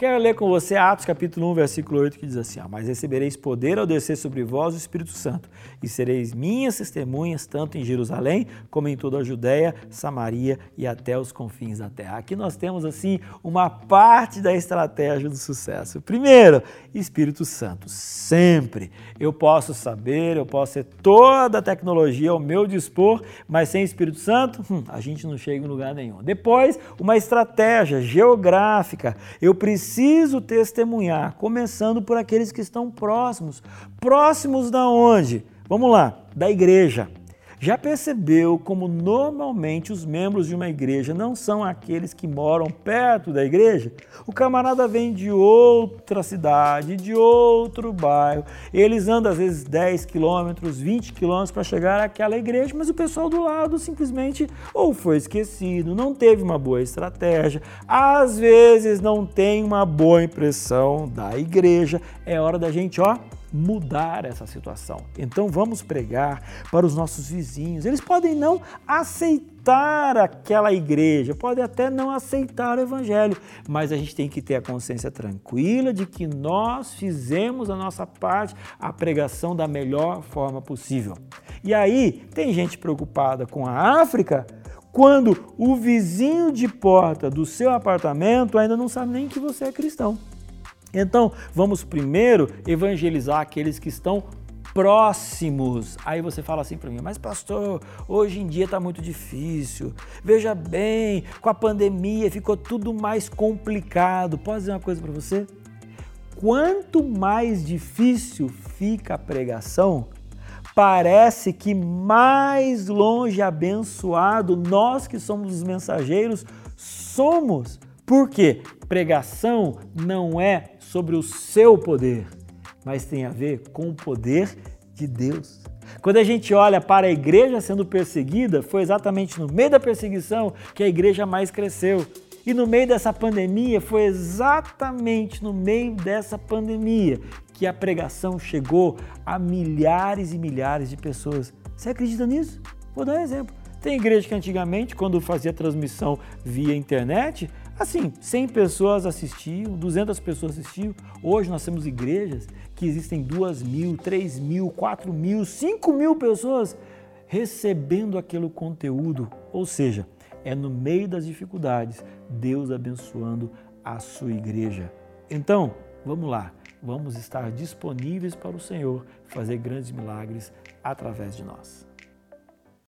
Quero ler com você Atos capítulo 1, versículo 8, que diz assim: Mas recebereis poder ao descer sobre vós o Espírito Santo, e sereis minhas testemunhas, tanto em Jerusalém, como em toda a Judéia, Samaria e até os confins da terra. Aqui nós temos, assim, uma parte da estratégia do sucesso. Primeiro, Espírito Santo. Sempre. Eu posso saber, eu posso ter toda a tecnologia ao meu dispor, mas sem Espírito Santo, hum, a gente não chega em lugar nenhum. Depois, uma estratégia geográfica. Eu preciso preciso testemunhar, começando por aqueles que estão próximos. Próximos da onde? Vamos lá, da igreja. Já percebeu como normalmente os membros de uma igreja não são aqueles que moram perto da igreja? O camarada vem de outra cidade, de outro bairro. Eles andam às vezes 10 quilômetros, 20 quilômetros para chegar àquela igreja, mas o pessoal do lado simplesmente ou foi esquecido, não teve uma boa estratégia, às vezes não tem uma boa impressão da igreja. É hora da gente, ó, mudar essa situação. Então vamos pregar para os nossos vizinhos. Eles podem não aceitar aquela igreja, podem até não aceitar o evangelho, mas a gente tem que ter a consciência tranquila de que nós fizemos a nossa parte, a pregação da melhor forma possível. E aí, tem gente preocupada com a África, quando o vizinho de porta do seu apartamento ainda não sabe nem que você é cristão. Então, vamos primeiro evangelizar aqueles que estão próximos. Aí você fala assim para mim, mas pastor, hoje em dia está muito difícil. Veja bem, com a pandemia ficou tudo mais complicado. Posso dizer uma coisa para você? Quanto mais difícil fica a pregação, parece que mais longe abençoado nós que somos os mensageiros somos. Por quê? Pregação não é sobre o seu poder, mas tem a ver com o poder de Deus. Quando a gente olha para a igreja sendo perseguida, foi exatamente no meio da perseguição que a igreja mais cresceu. E no meio dessa pandemia, foi exatamente no meio dessa pandemia que a pregação chegou a milhares e milhares de pessoas. Você acredita nisso? Vou dar um exemplo. Tem igreja que antigamente, quando fazia transmissão via internet, Assim, 100 pessoas assistiam, 200 pessoas assistiam. Hoje nós temos igrejas que existem 2 mil, 3 mil, 4 mil, 5 mil pessoas recebendo aquele conteúdo. Ou seja, é no meio das dificuldades Deus abençoando a sua igreja. Então, vamos lá, vamos estar disponíveis para o Senhor fazer grandes milagres através de nós.